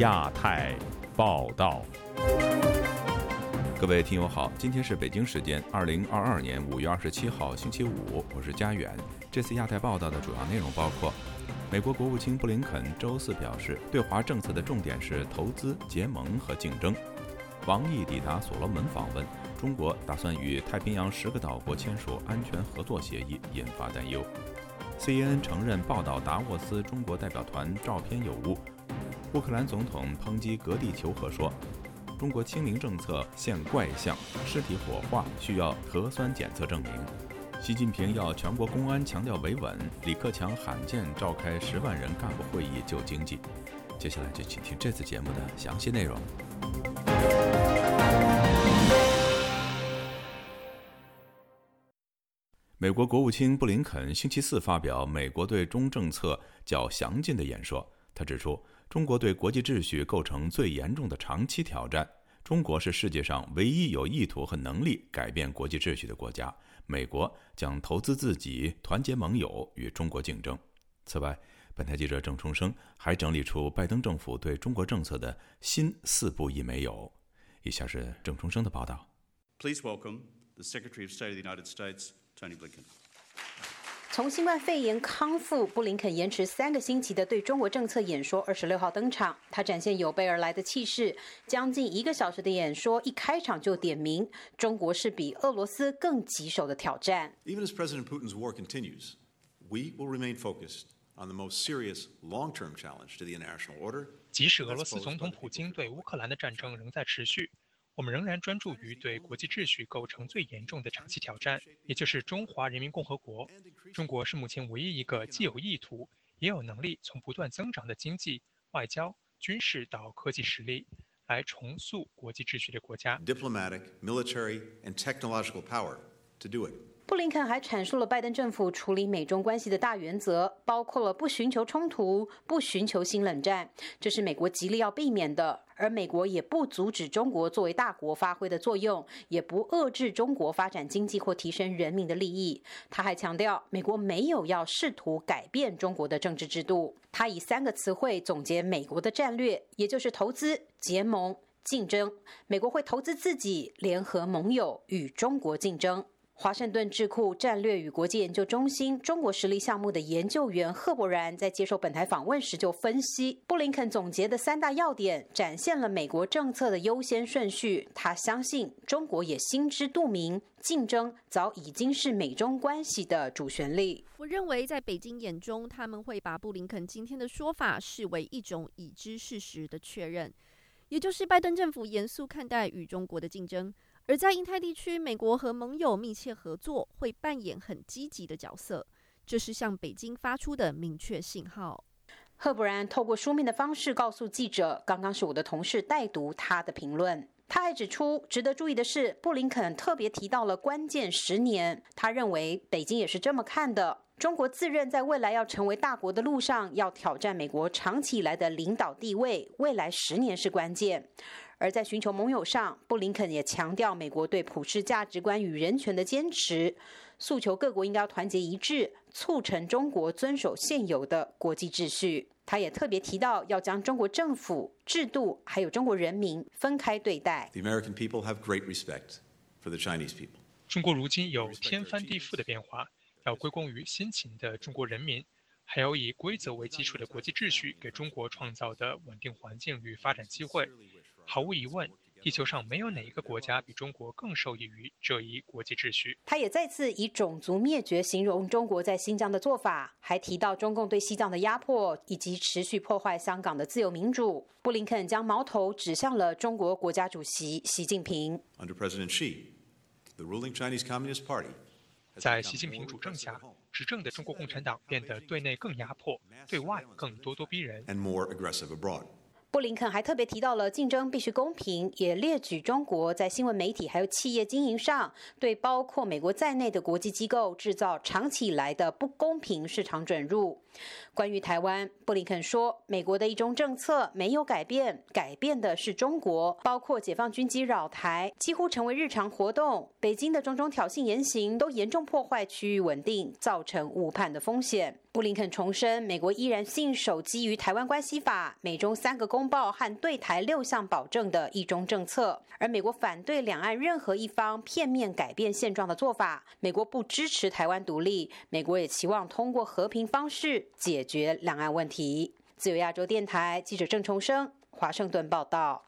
亚太报道。各位听友好，今天是北京时间二零二二年五月二十七号星期五，我是佳远。这次亚太报道的主要内容包括：美国国务卿布林肯周四表示，对华政策的重点是投资、结盟和竞争。王毅抵达所罗门访问，中国打算与太平洋十个岛国签署安全合作协议，引发担忧。CNN 承认报道达沃斯中国代表团照片有误。乌克兰总统抨击格地求和说：“中国清零政策现怪象，尸体火化需要核酸检测证明。”习近平要全国公安强调维稳。李克强罕见召开十万人干部会议救经济。接下来就请听这次节目的详细内容。美国国务卿布林肯星期四发表美国对中政策较详尽的演说。他指出，中国对国际秩序构成最严重的长期挑战。中国是世界上唯一有意图和能力改变国际秩序的国家。美国将投资自己，团结盟友，与中国竞争。此外，本台记者郑重生还整理出拜登政府对中国政策的新四不一没有。以下是郑重生的报道。Please welcome the Secretary of State of the United States. 从新冠肺炎康复，布林肯延迟三个星期的对中国政策演说，二十六号登场。他展现有备而来的气势，将近一个小时的演说一开场就点名，中国是比俄罗斯更棘手的挑战。Even as President Putin's war continues, we will remain focused on the most serious long-term challenge to the international order. 即使俄罗斯总统普京对乌克兰的战争仍在持续。我们仍然专注于对国际秩序构成最严重的长期挑战，也就是中华人民共和国。中国是目前唯一一个既有意图，也有能力从不断增长的经济、外交、军事到科技实力来重塑国际秩序的国家。Diplomatic, military, and technological power to do it. 布林肯还阐述了拜登政府处理美中关系的大原则，包括了不寻求冲突、不寻求新冷战，这是美国极力要避免的。而美国也不阻止中国作为大国发挥的作用，也不遏制中国发展经济或提升人民的利益。他还强调，美国没有要试图改变中国的政治制度。他以三个词汇总结美国的战略，也就是投资、结盟、竞争。美国会投资自己，联合盟友与中国竞争。华盛顿智库战略与国际研究中心中国实力项目的研究员贺伯然在接受本台访问时就分析，布林肯总结的三大要点，展现了美国政策的优先顺序。他相信中国也心知肚明，竞争早已经是美中关系的主旋律。我认为，在北京眼中，他们会把布林肯今天的说法视为一种已知事实的确认，也就是拜登政府严肃看待与中国的竞争。而在印太地区，美国和盟友密切合作，会扮演很积极的角色。这是向北京发出的明确信号。赫伯然透过书面的方式告诉记者：“刚刚是我的同事代读他的评论。”他还指出，值得注意的是，布林肯特别提到了关键十年。他认为北京也是这么看的。中国自认在未来要成为大国的路上，要挑战美国长期以来的领导地位，未来十年是关键。而在寻求盟友上，布林肯也强调美国对普世价值观与人权的坚持，诉求各国应该团结一致，促成中国遵守现有的国际秩序。他也特别提到，要将中国政府、制度还有中国人民分开对待。The American people have great respect for the Chinese people. 中国如今有天翻地覆的变化，要归功于辛勤的中国人民，还有以规则为基础的国际秩序给中国创造的稳定环境与发展机会。毫无疑问，地球上没有哪一个国家比中国更受益于这一国际秩序。他也再次以种族灭绝形容中国在新疆的做法，还提到中共对西藏的压迫以及持续破坏香港的自由民主。布林肯将矛头指向了中国国家主席习近平。Under President Xi, the ruling Chinese Communist Party 在习近平主政下，执政的中国共产党变得对内更压迫，对外更咄咄逼人。and more aggressive abroad. 布林肯还特别提到了竞争必须公平，也列举中国在新闻媒体还有企业经营上对包括美国在内的国际机构制造长期以来的不公平市场准入。关于台湾，布林肯说，美国的一中政策没有改变，改变的是中国，包括解放军机扰台，几乎成为日常活动。北京的种种挑衅言行都严重破坏区域稳定，造成误判的风险。布林肯重申，美国依然信守基于《台湾关系法》、美中三个公报和对台六项保证的一中政策，而美国反对两岸任何一方片面改变现状的做法。美国不支持台湾独立，美国也期望通过和平方式解决两岸问题。自由亚洲电台记者郑重生，华盛顿报道。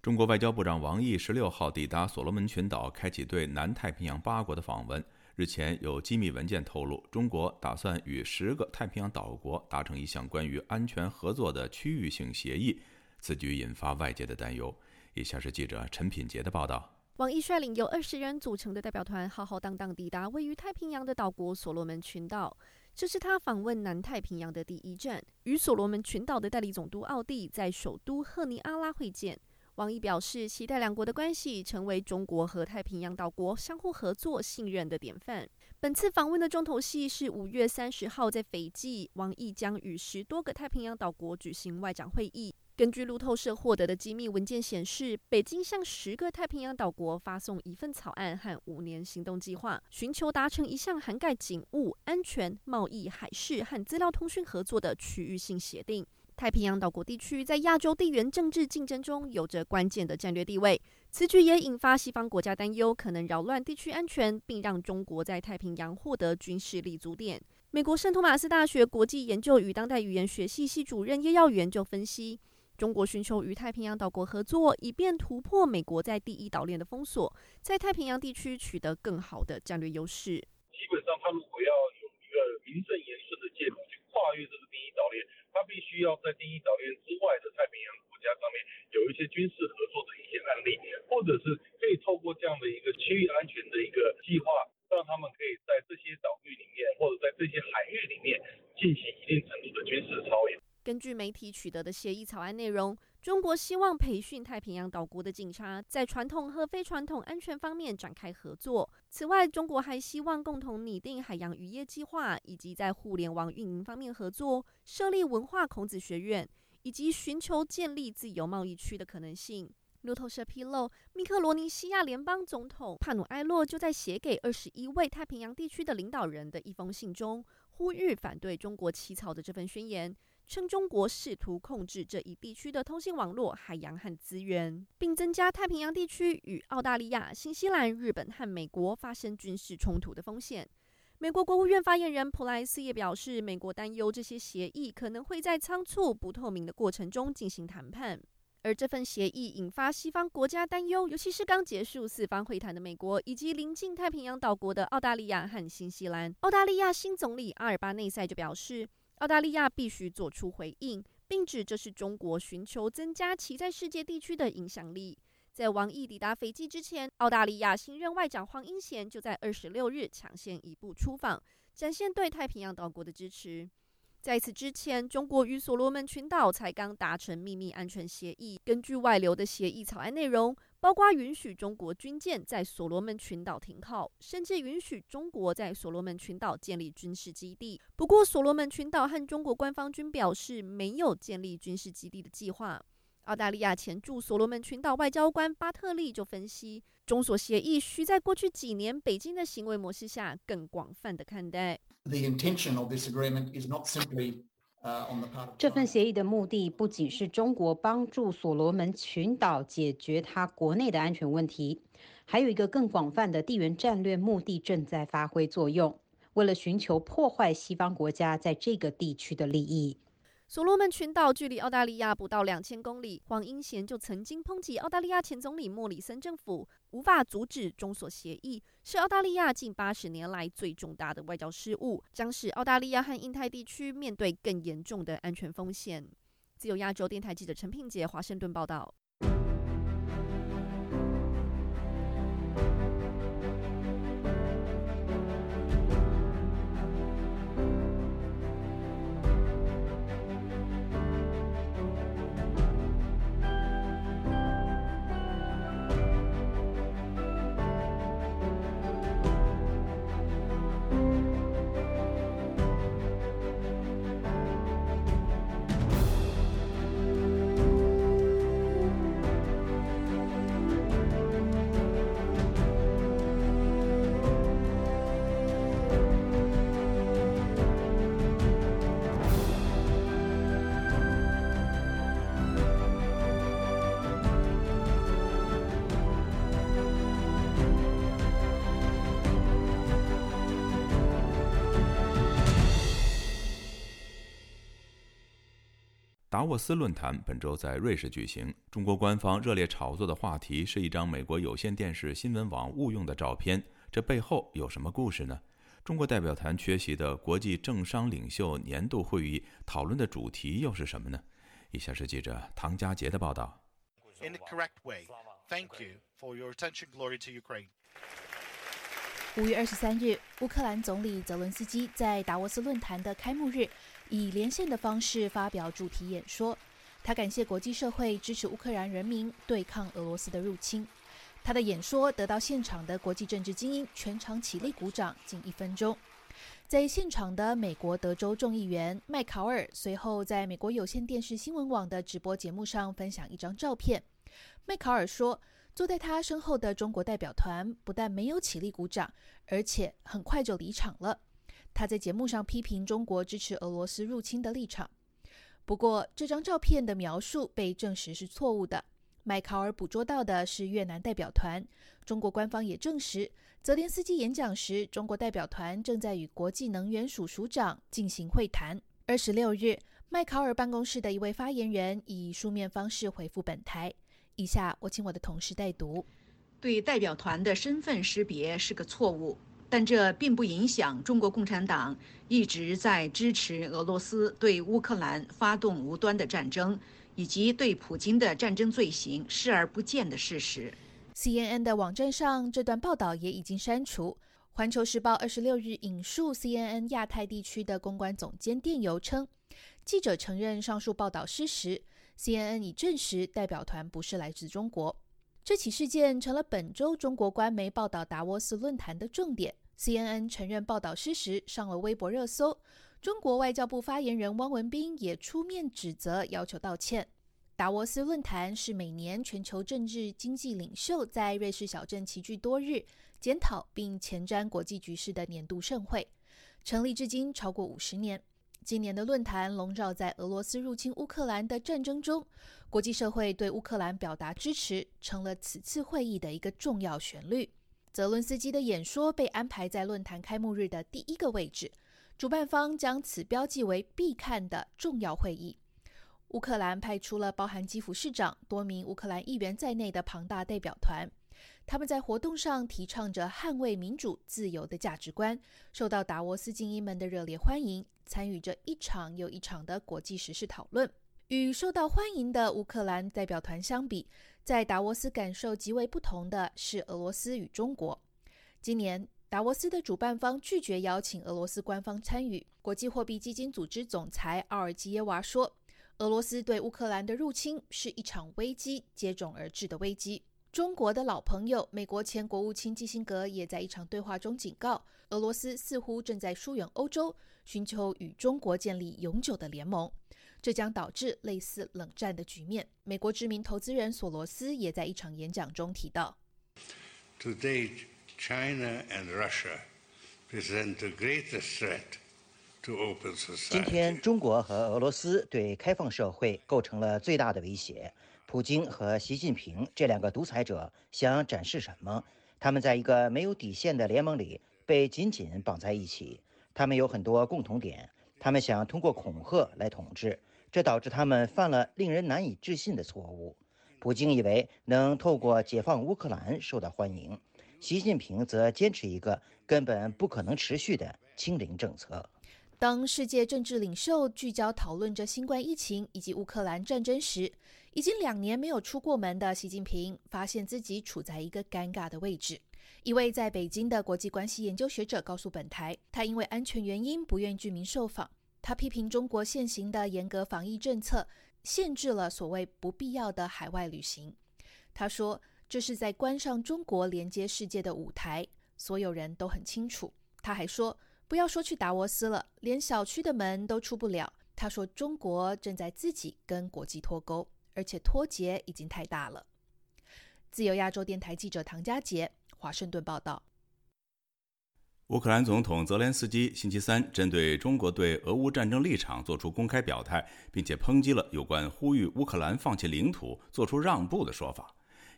中国外交部长王毅十六号抵达所罗门群岛，开启对南太平洋八国的访问。日前有机密文件透露，中国打算与十个太平洋岛国达成一项关于安全合作的区域性协议，此举引发外界的担忧。以下是记者陈品杰的报道：王毅率领由二十人组成的代表团浩浩荡荡抵达位于太平洋的岛国所罗门群岛，这是他访问南太平洋的第一站，与所罗门群岛的代理总督奥蒂在首都赫尼阿拉会见。王毅表示，期待两国的关系成为中国和太平洋岛国相互合作、信任的典范。本次访问的重头戏是五月三十号在斐济，王毅将与十多个太平洋岛国举行外长会议。根据路透社获得的机密文件显示，北京向十个太平洋岛国发送一份草案和五年行动计划，寻求达成一项涵盖警务、安全、贸易、海事和资料通讯合作的区域性协定。太平洋岛国地区在亚洲地缘政治竞争中有着关键的战略地位，此举也引发西方国家担忧，可能扰乱地区安全，并让中国在太平洋获得军事立足点。美国圣托马斯大学国际研究与当代语言学系系主任叶耀元就分析，中国寻求与太平洋岛国合作，以便突破美国在第一岛链的封锁，在太平洋地区取得更好的战略优势。基本上，他如果要有一个名正言顺的借口，去跨越这个第一岛链。他必须要在第一岛链之外的太平洋国家上面有一些军事合作的一些案例，或者是可以透过这样的一个区域安全的一个计划，让他们可以在这些岛屿里面或者在这些海域里面进行一定程度的军事操演。根据媒体取得的协议草案内容。中国希望培训太平洋岛国的警察，在传统和非传统安全方面展开合作。此外，中国还希望共同拟定海洋渔业计划，以及在互联网运营方面合作，设立文化孔子学院，以及寻求建立自由贸易区的可能性。路透社披露，密克罗尼西亚联邦总统帕努埃洛就在写给二十一位太平洋地区的领导人的一封信中，呼吁反对中国起草的这份宣言。称中国试图控制这一地区的通信网络、海洋和资源，并增加太平洋地区与澳大利亚、新西兰、日本和美国发生军事冲突的风险。美国国务院发言人普莱斯也表示，美国担忧这些协议可能会在仓促、不透明的过程中进行谈判。而这份协议引发西方国家担忧，尤其是刚结束四方会谈的美国以及临近太平洋岛国的澳大利亚和新西兰。澳大利亚新总理阿尔巴内塞就表示。澳大利亚必须做出回应，并指这是中国寻求增加其在世界地区的影响力。在王毅抵达斐济之前，澳大利亚新任外长黄英贤就在二十六日抢先一步出访，展现对太平洋岛国的支持。在此之前，中国与所罗门群岛才刚达成秘密安全协议。根据外流的协议草案内容。包括允许中国军舰在所罗门群岛停靠，甚至允许中国在所罗门群岛建立军事基地。不过，所罗门群岛和中国官方均表示没有建立军事基地的计划。澳大利亚前驻所罗门群岛外交官巴特利就分析，中所协议需在过去几年北京的行为模式下更广泛的看待。The intention of this agreement is not simply 这份协议的目的不仅是中国帮助所罗门群岛解决它国内的安全问题，还有一个更广泛的地缘战略目的正在发挥作用。为了寻求破坏西方国家在这个地区的利益。所罗门群岛距离澳大利亚不到两千公里，黄英贤就曾经抨击澳大利亚前总理莫里森政府无法阻止中所协议，是澳大利亚近八十年来最重大的外交失误，将使澳大利亚和印太地区面对更严重的安全风险。自由亚洲电台记者陈品杰华盛顿报道。沃斯论坛本周在瑞士举行，中国官方热烈炒作的话题是一张美国有线电视新闻网误用的照片，这背后有什么故事呢？中国代表团缺席的国际政商领袖年度会议讨论的主题又是什么呢？以下是记者唐佳杰的报道。五月二十三日，乌克兰总理泽伦斯基在达沃斯论坛的开幕日，以连线的方式发表主题演说。他感谢国际社会支持乌克兰人民对抗俄罗斯的入侵。他的演说得到现场的国际政治精英全场起立鼓掌近一分钟。在现场的美国德州众议员麦考尔随后在美国有线电视新闻网的直播节目上分享一张照片。麦考尔说。坐在他身后的中国代表团不但没有起立鼓掌，而且很快就离场了。他在节目上批评中国支持俄罗斯入侵的立场。不过，这张照片的描述被证实是错误的。麦考尔捕捉到的是越南代表团。中国官方也证实，泽连斯基演讲时，中国代表团正在与国际能源署署长进行会谈。二十六日，麦考尔办公室的一位发言人以书面方式回复本台。以下我请我的同事代读：对代表团的身份识别是个错误，但这并不影响中国共产党一直在支持俄罗斯对乌克兰发动无端的战争，以及对普京的战争罪行视而不见的事实。CNN 的网站上这段报道也已经删除。环球时报二十六日引述 CNN 亚太地区的公关总监电邮称，记者承认上述报道失实。CNN 已证实，代表团不是来自中国。这起事件成了本周中国官媒报道达沃斯论坛的重点。CNN 承认报道失实，上了微博热搜。中国外交部发言人汪文斌也出面指责，要求道歉。达沃斯论坛是每年全球政治经济领袖在瑞士小镇齐聚多日，检讨并前瞻国际局势的年度盛会，成立至今超过五十年。今年的论坛笼罩在俄罗斯入侵乌克兰的战争中，国际社会对乌克兰表达支持，成了此次会议的一个重要旋律。泽伦斯基的演说被安排在论坛开幕日的第一个位置，主办方将此标记为必看的重要会议。乌克兰派出了包含基辅市长、多名乌克兰议员在内的庞大代表团。他们在活动上提倡着捍卫民主自由的价值观，受到达沃斯精英们的热烈欢迎，参与着一场又一场的国际时事讨论。与受到欢迎的乌克兰代表团相比，在达沃斯感受极为不同的是俄罗斯与中国。今年，达沃斯的主办方拒绝邀请俄罗斯官方参与。国际货币基金组织总裁奥尔基耶娃说：“俄罗斯对乌克兰的入侵是一场危机接踵而至的危机。”中国的老朋友，美国前国务卿基辛格也在一场对话中警告，俄罗斯似乎正在疏远欧洲，寻求与中国建立永久的联盟，这将导致类似冷战的局面。美国知名投资人索罗斯也在一场演讲中提到：“Today, China and Russia present the greatest threat to open society.” 今天，中国和俄罗斯对开放社会构成了最大的威胁。普京和习近平这两个独裁者想展示什么？他们在一个没有底线的联盟里被紧紧绑在一起。他们有很多共同点，他们想通过恐吓来统治，这导致他们犯了令人难以置信的错误。普京以为能透过解放乌克兰受到欢迎，习近平则坚持一个根本不可能持续的清零政策。当世界政治领袖聚焦讨论着新冠疫情以及乌克兰战争时，已经两年没有出过门的习近平发现自己处在一个尴尬的位置。一位在北京的国际关系研究学者告诉本台，他因为安全原因不愿居民受访。他批评中国现行的严格防疫政策限制了所谓不必要的海外旅行。他说，这是在关上中国连接世界的舞台，所有人都很清楚。他还说。不要说去达沃斯了，连小区的门都出不了。他说：“中国正在自己跟国际脱钩，而且脱节已经太大了。”自由亚洲电台记者唐佳杰，华盛顿报道。乌克兰总统泽连斯基星期三针对中国对俄乌战争立场作出公开表态，并且抨击了有关呼吁乌克兰放弃领土、做出让步的说法。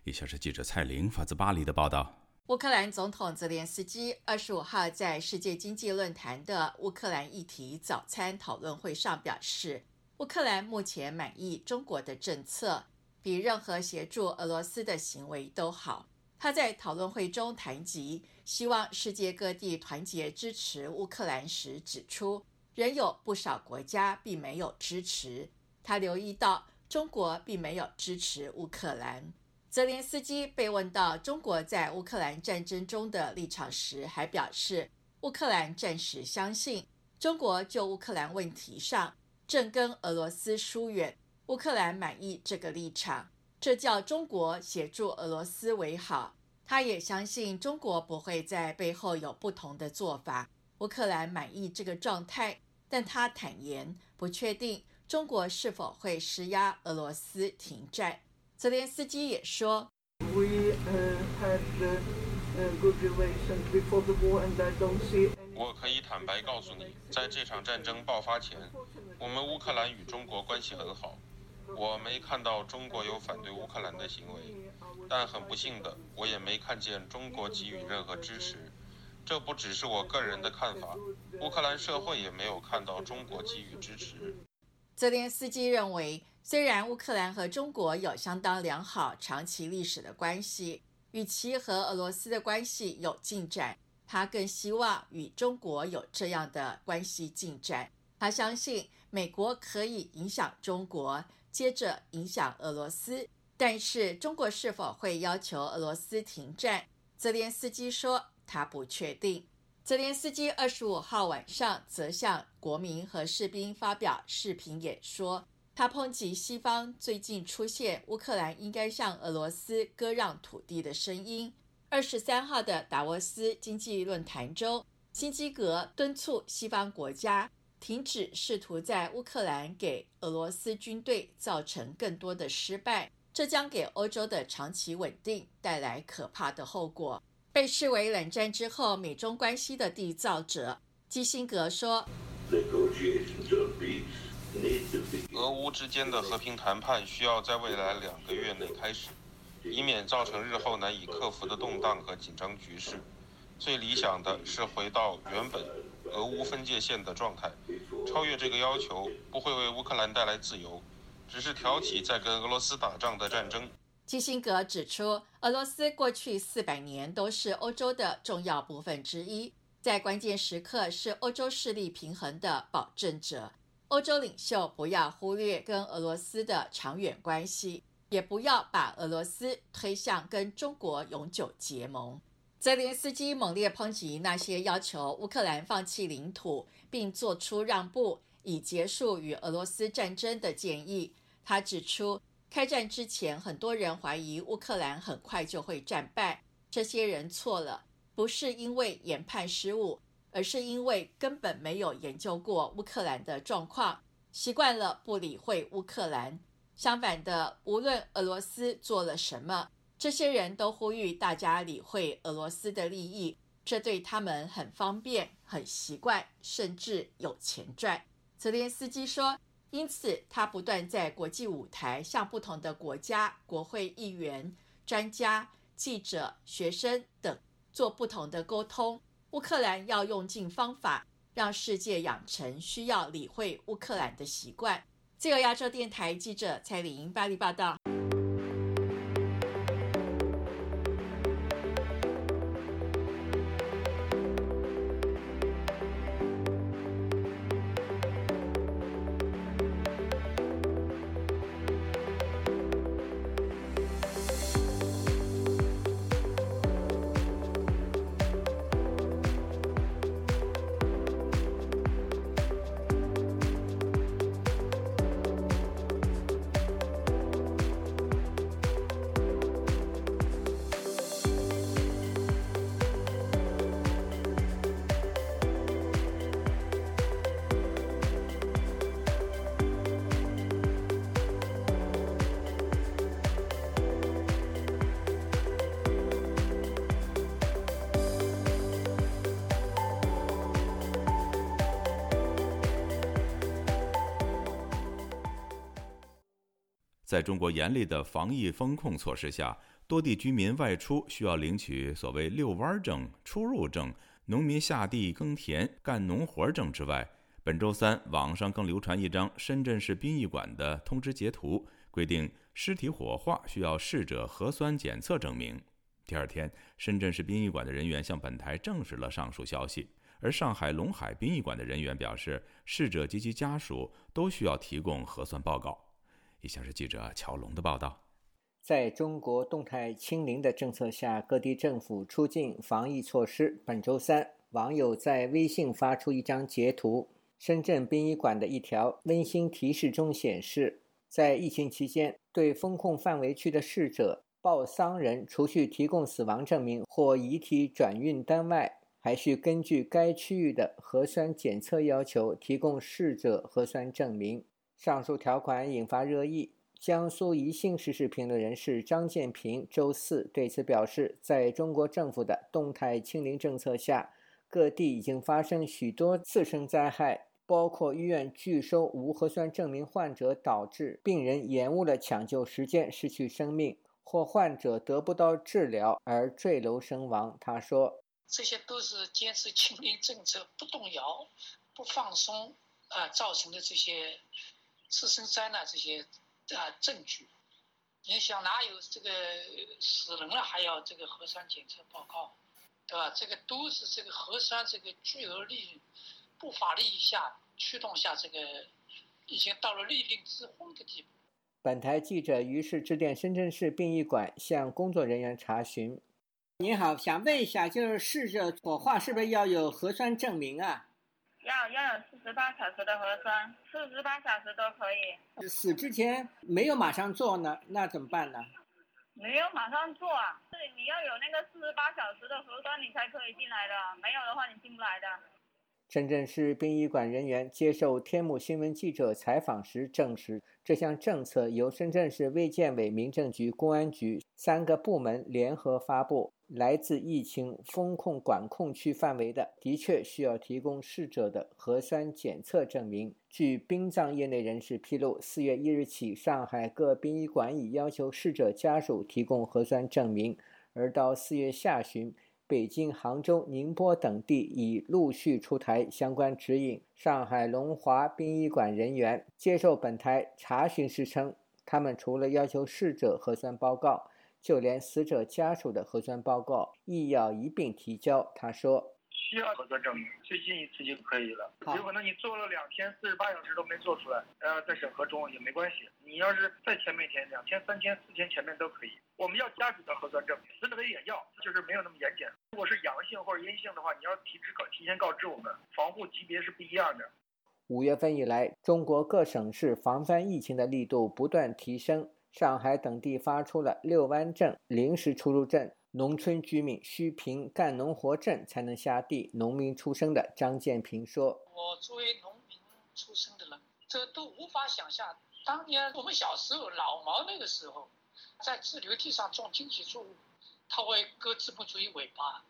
以下是记者蔡玲发自巴黎的报道。乌克兰总统泽连斯基二十五号在世界经济论坛的乌克兰议题早餐讨论会上表示，乌克兰目前满意中国的政策，比任何协助俄罗斯的行为都好。他在讨论会中谈及希望世界各地团结支持乌克兰时指出，仍有不少国家并没有支持。他留意到中国并没有支持乌克兰。泽连斯基被问到中国在乌克兰战争中的立场时，还表示，乌克兰暂时相信中国就乌克兰问题上正跟俄罗斯疏远，乌克兰满意这个立场，这叫中国协助俄罗斯为好。他也相信中国不会在背后有不同的做法，乌克兰满意这个状态，但他坦言不确定中国是否会施压俄罗斯停战。泽连斯基也说：“我可以坦白告诉你，在这场战争爆发前，我们乌克兰与中国关系很好。我没看到中国有反对乌克兰的行为，但很不幸的，我也没看见中国给予任何支持。这不只是我个人的看法，乌克兰社会也没有看到中国给予支持。”泽连斯基认为。虽然乌克兰和中国有相当良好、长期历史的关系，与其和俄罗斯的关系有进展，他更希望与中国有这样的关系进展。他相信美国可以影响中国，接着影响俄罗斯。但是，中国是否会要求俄罗斯停战？泽连斯基说他不确定。泽连斯基二十五号晚上则向国民和士兵发表视频演说。他抨击西方最近出现乌克兰应该向俄罗斯割让土地的声音。二十三号的达沃斯经济论坛中，辛基格敦促西方国家停止试图在乌克兰给俄罗斯军队造成更多的失败，这将给欧洲的长期稳定带来可怕的后果。被视为冷战之后美中关系的缔造者，基辛格说。俄乌之间的和平谈判需要在未来两个月内开始，以免造成日后难以克服的动荡和紧张局势。最理想的是回到原本俄乌分界线的状态。超越这个要求不会为乌克兰带来自由，只是挑起在跟俄罗斯打仗的战争。基辛格指出，俄罗斯过去四百年都是欧洲的重要部分之一，在关键时刻是欧洲势力平衡的保证者。欧洲领袖不要忽略跟俄罗斯的长远关系，也不要把俄罗斯推向跟中国永久结盟。泽连斯基猛烈抨击那些要求乌克兰放弃领土并做出让步以结束与俄罗斯战争的建议。他指出，开战之前，很多人怀疑乌克兰很快就会战败，这些人错了，不是因为研判失误。而是因为根本没有研究过乌克兰的状况，习惯了不理会乌克兰。相反的，无论俄罗斯做了什么，这些人都呼吁大家理会俄罗斯的利益，这对他们很方便、很习惯，甚至有钱赚。泽连斯基说，因此他不断在国际舞台向不同的国家、国会议员、专家、记者、学生等做不同的沟通。乌克兰要用尽方法，让世界养成需要理会乌克兰的习惯。自由亚洲电台记者蔡玲巴黎报道。在中国严厉的防疫风控措施下，多地居民外出需要领取所谓“遛弯证”、出入证、农民下地耕田干农活证之外，本周三，网上更流传一张深圳市殡仪馆的通知截图，规定尸体火化需要逝者核酸检测证明。第二天，深圳市殡仪馆的人员向本台证实了上述消息，而上海龙海殡仪馆的人员表示，逝者及其家属都需要提供核酸报告。以下是记者乔龙的报道。在中国动态清零的政策下，各地政府出境防疫措施。本周三，网友在微信发出一张截图，深圳殡仪馆的一条温馨提示中显示，在疫情期间，对封控范围区的逝者报丧人，除去提供死亡证明或遗体转运单外，还需根据该区域的核酸检测要求提供逝者核酸证明。上述条款引发热议。江苏宜兴时事评论人士张建平周四对此表示，在中国政府的动态清零政策下，各地已经发生许多次生灾害，包括医院拒收无核酸证明患者，导致病人延误了抢救时间，失去生命，或患者得不到治疗而坠楼身亡。他说：“这些都是坚持清零政策不动摇、不放松啊造成的这些次生灾难这些。”啊，证据，你想哪有这个死人了还要这个核酸检测报告，对吧？这个都是这个核酸这个巨额利润，不法利益下驱动下，这个已经到了利令智昏的地步。本台记者于是致电深圳市殡仪馆，向工作人员查询。您好，想问一下，就是逝者火化是不是要有核酸证明啊？要要有四十八小时的核酸，四十八小时都可以。死之前没有马上做呢，那怎么办呢？没有马上做啊，是你要有那个四十八小时的核酸，你才可以进来的，没有的话你进不来的。深圳市殡仪馆人员接受天目新闻记者采访时证实，这项政策由深圳市卫健委、民政局、公安局三个部门联合发布。来自疫情风控管控区范围的，的确需要提供逝者的核酸检测证明。据殡葬业内人士披露，四月一日起，上海各殡仪馆已要求逝者家属提供核酸证明，而到四月下旬，北京、杭州、宁波等地已陆续出台相关指引。上海龙华殡仪馆人员接受本台查询时称，他们除了要求逝者核酸报告。就连死者家属的核酸报告亦要一并提交。他说：“需要核酸证明，最近一次就可以了。有可能你做了两天四十八小时都没做出来，呃，在审核中也没关系。你要是再前面一天，两天、三天、四天前面都可以。我们要家属的核酸证明，死者的也要，就是没有那么严谨。如果是阳性或者阴性的话，你要提知告提前告知我们，防护级别是不一样的。”五月份以来，中国各省市防范疫情的力度不断提升。上海等地发出了六湾证、临时出入证，农村居民需凭干农活证才能下地。农民出身的张建平说：“我作为农民出身的人，这都无法想象，当年我们小时候老毛那个时候，在自留地上种经济作物，他会割资本主义尾巴。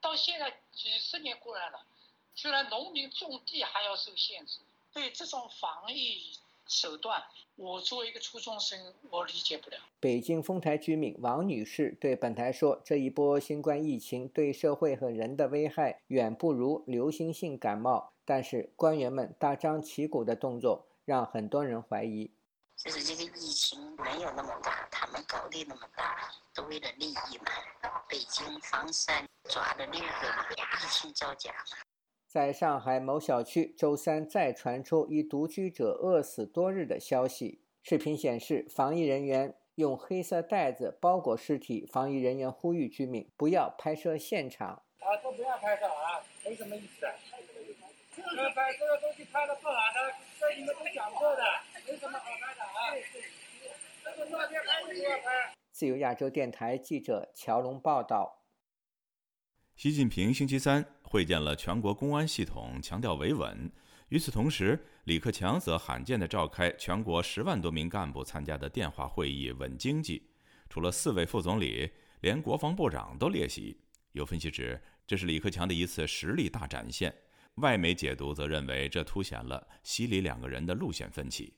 到现在几十年过来了，居然农民种地还要受限制，对这种防疫。”手段，我作为一个初中生，我理解不了。北京丰台居民王女士对本台说：“这一波新冠疫情对社会和人的危害远不如流行性感冒，但是官员们大张旗鼓的动作让很多人怀疑。就是这个疫情没有那么大，他们搞得那么大，都为了利益嘛。北京房山抓了六个疫情造假。”在上海某小区，周三再传出一独居者饿死多日的消息。视频显示，防疫人员用黑色袋子包裹尸体。防疫人员呼吁居民不要拍摄现场。啊，都不要拍照啊，没什么意思。这个拍这个东西拍的不好的，这你们都讲过的，没什么好拍的啊。这个照片拍不要拍。自由亚洲电台记者乔龙报道。习近平星期三会见了全国公安系统，强调维稳。与此同时，李克强则罕见地召开全国十万多名干部参加的电话会议，稳经济。除了四位副总理，连国防部长都列席。有分析指，这是李克强的一次实力大展现。外媒解读则认为，这凸显了习李两个人的路线分歧。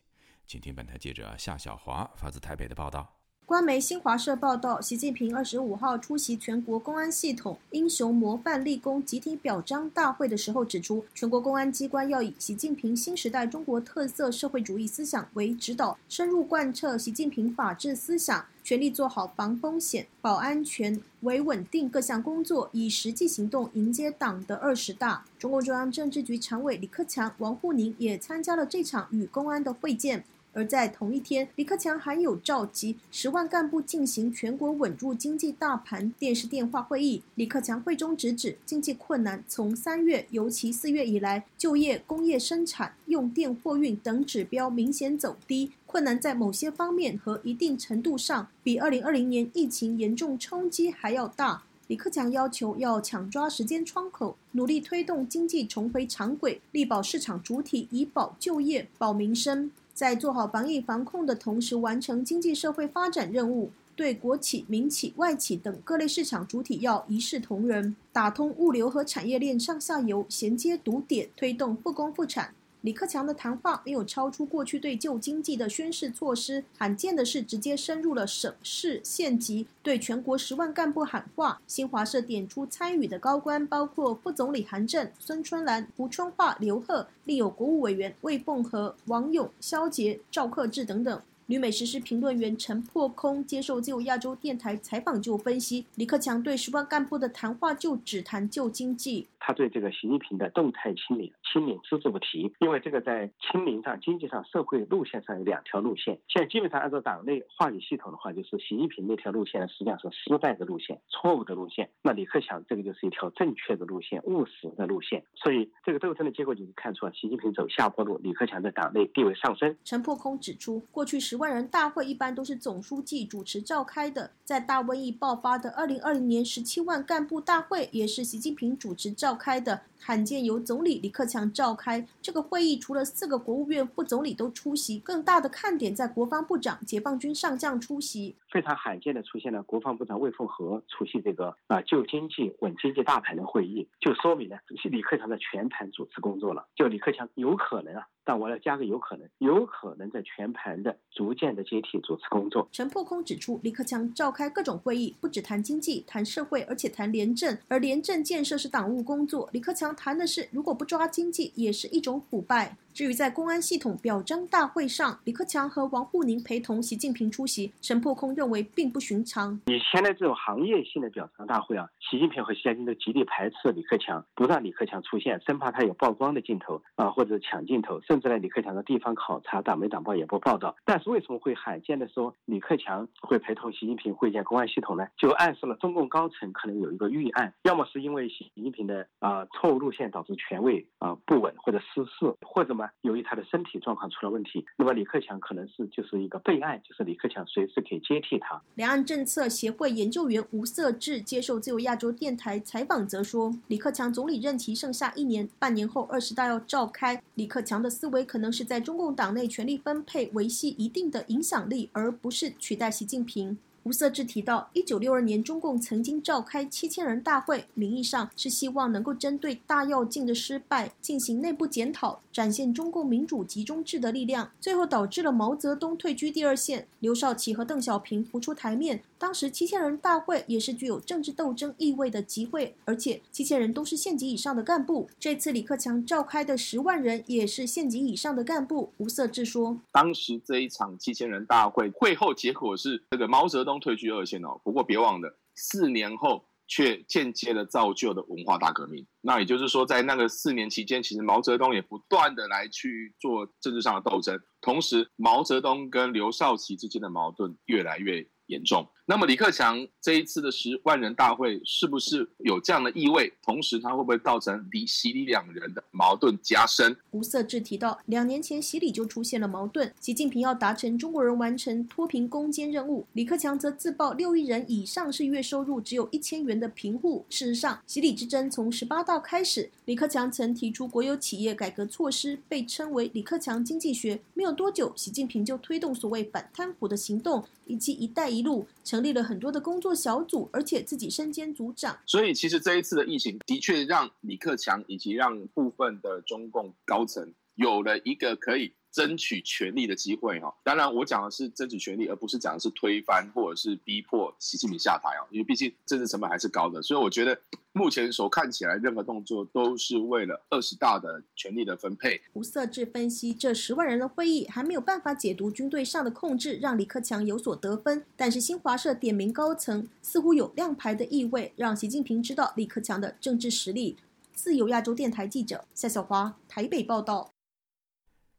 请听本台记者夏小华发自台北的报道。官媒新华社报道，习近平二十五号出席全国公安系统英雄模范立功集体表彰大会的时候指出，全国公安机关要以习近平新时代中国特色社会主义思想为指导，深入贯彻习近平法治思想，全力做好防风险、保安全、维稳定各项工作，以实际行动迎接党的二十大。中共中央政治局常委李克强、王沪宁也参加了这场与公安的会见。而在同一天，李克强还有召集十万干部进行全国稳住经济大盘电视电话会议。李克强会中直指，经济困难从三月，尤其四月以来，就业、工业生产、用电、货运等指标明显走低，困难在某些方面和一定程度上比二零二零年疫情严重冲击还要大。李克强要求要抢抓时间窗口，努力推动经济重回常轨，力保市场主体，以保就业、保民生。在做好防疫防控的同时，完成经济社会发展任务，对国企、民企、外企等各类市场主体要一视同仁，打通物流和产业链上下游衔接堵点，推动复工复产。李克强的谈话没有超出过去对旧经济的宣示措施，罕见的是直接深入了省市县级，对全国十万干部喊话。新华社点出参与的高官包括副总理韩正、孙春兰、胡春华、刘鹤，另有国务委员魏凤和、王勇、肖捷、赵克志等等。旅美时事评论员陈破空接受自由亚洲电台采访就分析，李克强对十万干部的谈话就只谈旧经济。他对这个习近平的动态清零，清零只字不提，因为这个在清零上、经济上、社会路线上有两条路线。现在基本上按照党内话语系统的话，就是习近平那条路线实际上是失败的路线、错误的路线。那李克强这个就是一条正确的路线、务实的路线。所以这个斗争的结果就是看出了习近平走下坡路，李克强在党内地位上升。陈破空指出，过去十十万人大会一般都是总书记主持召开的，在大瘟疫爆发的二零二零年，十七万干部大会也是习近平主持召。开的罕见由总理李克强召开这个会议，除了四个国务院副总理都出席，更大的看点在国防部长、解放军上将出席。非常罕见的出现了国防部长魏凤和出席这个啊救经济、稳经济大盘的会议，就说明呢，是李克强的全盘主持工作了。就李克强有可能啊，但我要加个有可能，有可能在全盘的逐渐的接替主持工作。陈破空指出，李克强召开各种会议，不只谈经济、谈社会，而且谈廉政，而廉政建设是党务工作。李克强谈的是，如果不抓经济，也是一种腐败。至于在公安系统表彰大会上，李克强和王沪宁陪同习近平出席，陈破空认为并不寻常。以前的这种行业性的表彰大会啊，习近平和习近平都极力排斥李克强，不让李克强出现，生怕他有曝光的镜头啊，或者抢镜头，甚至呢，李克强的地方考察，党媒党报也不报道。但是为什么会罕见的说李克强会陪同习近平会见公安系统呢？就暗示了中共高层可能有一个预案，要么是因为习近平的啊错误路线导致权位啊不稳或者失势，或者由于他的身体状况出了问题，那么李克强可能是就是一个备案，就是李克强随时可以接替他。两岸政策协会研究员吴色志接受自由亚洲电台采访则说，李克强总理任期剩下一年，半年后二十大要召开，李克强的思维可能是在中共党内权力分配维系一定的影响力，而不是取代习近平。吴色志提到，一九六二年中共曾经召开七千人大会，名义上是希望能够针对大跃进的失败进行内部检讨，展现中共民主集中制的力量，最后导致了毛泽东退居第二线，刘少奇和邓小平浮出台面。当时七千人大会也是具有政治斗争意味的集会，而且七千人都是县级以上的干部。这次李克强召开的十万人也是县级以上的干部。吴色志说，当时这一场七千人大会会后结果是这个毛泽东退居二线哦。不过别忘了，四年后却间接的造就了文化大革命。那也就是说，在那个四年期间，其实毛泽东也不断的来去做政治上的斗争，同时毛泽东跟刘少奇之间的矛盾越来越。严重。那么李克强这一次的十万人大会是不是有这样的意味？同时，他会不会造成李习李两人的矛盾加深？吴色志提到，两年前习李就出现了矛盾，习近平要达成中国人完成脱贫攻坚任务，李克强则自曝六亿人以上是月收入只有一千元的贫户。事实上，习李之争从十八大开始，李克强曾提出国有企业改革措施，被称为李克强经济学。没有多久，习近平就推动所谓反贪腐的行动，以及“一带一路”。成立了很多的工作小组，而且自己身兼组长。所以，其实这一次的疫情的确让李克强以及让部分的中共高层有了一个可以争取权利的机会哈。当然，我讲的是争取权利，而不是讲的是推翻或者是逼迫习近平下台啊。因为毕竟政治成本还是高的，所以我觉得目前所看起来，任何动作都是为了二十大的权力的分配。吴色志分析，这十万人的会议还没有办法解读军队上的控制，让李克强有所得分。但是新华社点名高层，似乎有亮牌的意味，让习近平知道李克强的政治实力。自由亚洲电台记者夏小华台北报道。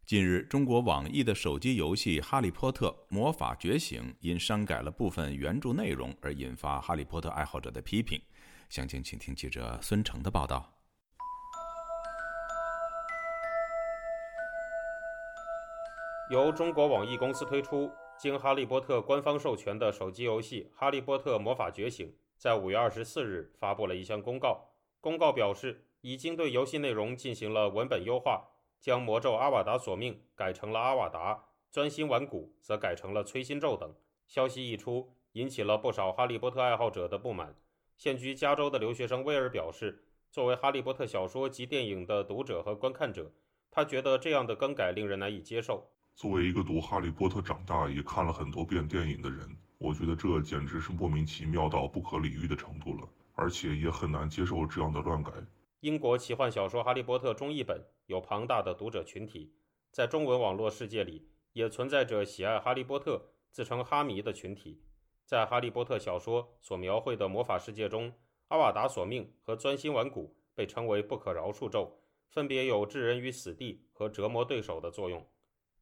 近日，中国网易的手机游戏《哈利波特魔法觉醒》因删改了部分原著内容而引发哈利波特爱好者的批评。详情，请听记者孙成的报道。由中国网易公司推出、经哈利波特官方授权的手机游戏《哈利波特魔法觉醒》在五月二十四日发布了一项公告。公告表示，已经对游戏内容进行了文本优化。将魔咒阿瓦达索命改成了阿瓦达，钻心玩骨则改成了催心咒等。消息一出，引起了不少哈利波特爱好者的不满。现居加州的留学生威尔表示，作为哈利波特小说及电影的读者和观看者，他觉得这样的更改令人难以接受。作为一个读哈利波特长大，也看了很多遍电影的人，我觉得这简直是莫名其妙到不可理喻的程度了，而且也很难接受这样的乱改。英国奇幻小说《哈利波特》中译本有庞大的读者群体，在中文网络世界里也存在着喜爱哈利波特、自称哈迷的群体。在哈利波特小说所描绘的魔法世界中，阿瓦达索命和钻心顽骨被称为不可饶恕咒，分别有置人于死地和折磨对手的作用。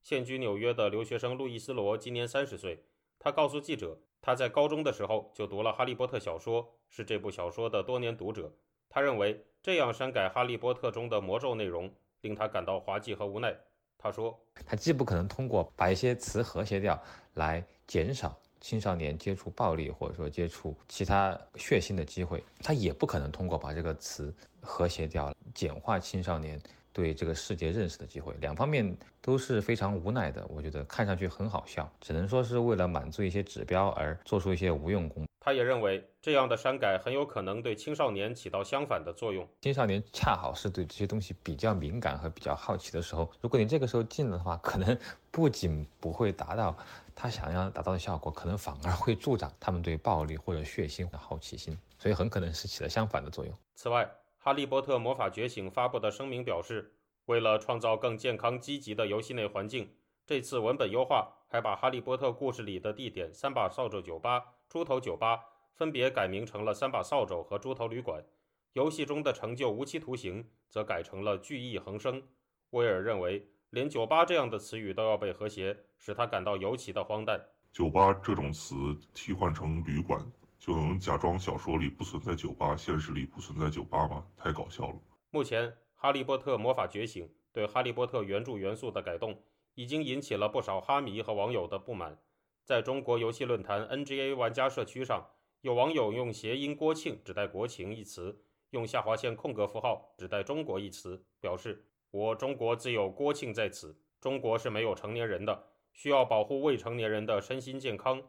现居纽约的留学生路易斯罗今年三十岁，他告诉记者，他在高中的时候就读了《哈利波特》小说，是这部小说的多年读者。他认为。这样删改《哈利波特》中的魔咒内容，令他感到滑稽和无奈。他说：“他既不可能通过把一些词和谐掉来减少青少年接触暴力或者说接触其他血腥的机会，他也不可能通过把这个词和谐掉简化青少年对这个世界认识的机会。两方面都是非常无奈的。我觉得看上去很好笑，只能说是为了满足一些指标而做出一些无用功。”他也认为，这样的删改很有可能对青少年起到相反的作用。青少年恰好是对这些东西比较敏感和比较好奇的时候，如果你这个时候禁了的话，可能不仅不会达到他想要达到的效果，可能反而会助长他们对暴力或者血腥的好奇心，所以很可能是起了相反的作用。此外，《哈利波特魔法觉醒》发布的声明表示，为了创造更健康积极的游戏内环境，这次文本优化还把哈利波特故事里的地点三把扫帚酒吧。猪头酒吧分别改名成了三把扫帚和猪头旅馆，游戏中的成就无期徒刑则改成了聚义恒生。威尔认为，连酒吧这样的词语都要被和谐，使他感到尤其的荒诞。酒吧这种词替换成旅馆，就能假装小说里不存在酒吧，现实里不存在酒吧吗？太搞笑了。目前，《哈利波特魔法觉醒》对《哈利波特》原著元素的改动，已经引起了不少哈迷和网友的不满。在中国游戏论坛 NGA 玩家社区上，有网友用谐音“国庆”指代“国情”一词，用下划线空格符号指代“中国”一词，表示“我中国自有国庆在此，中国是没有成年人的，需要保护未成年人的身心健康。”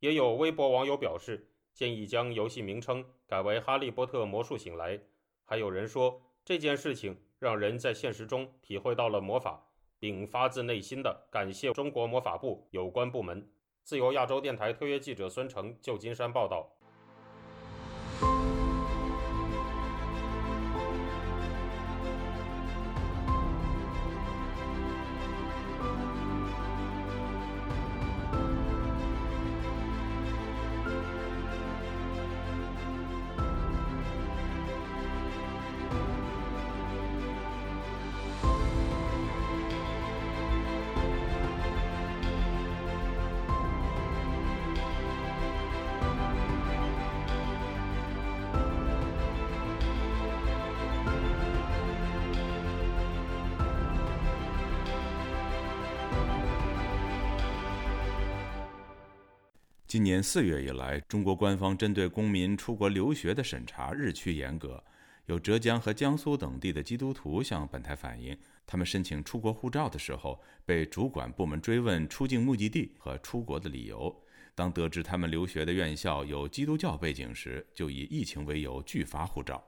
也有微博网友表示，建议将游戏名称改为《哈利波特魔术醒来》。还有人说，这件事情让人在现实中体会到了魔法，并发自内心的感谢中国魔法部有关部门。自由亚洲电台特约记者孙成，旧金山报道。今年四月以来，中国官方针对公民出国留学的审查日趋严格。有浙江和江苏等地的基督徒向本台反映，他们申请出国护照的时候，被主管部门追问出境目的地和出国的理由。当得知他们留学的院校有基督教背景时，就以疫情为由拒发护照。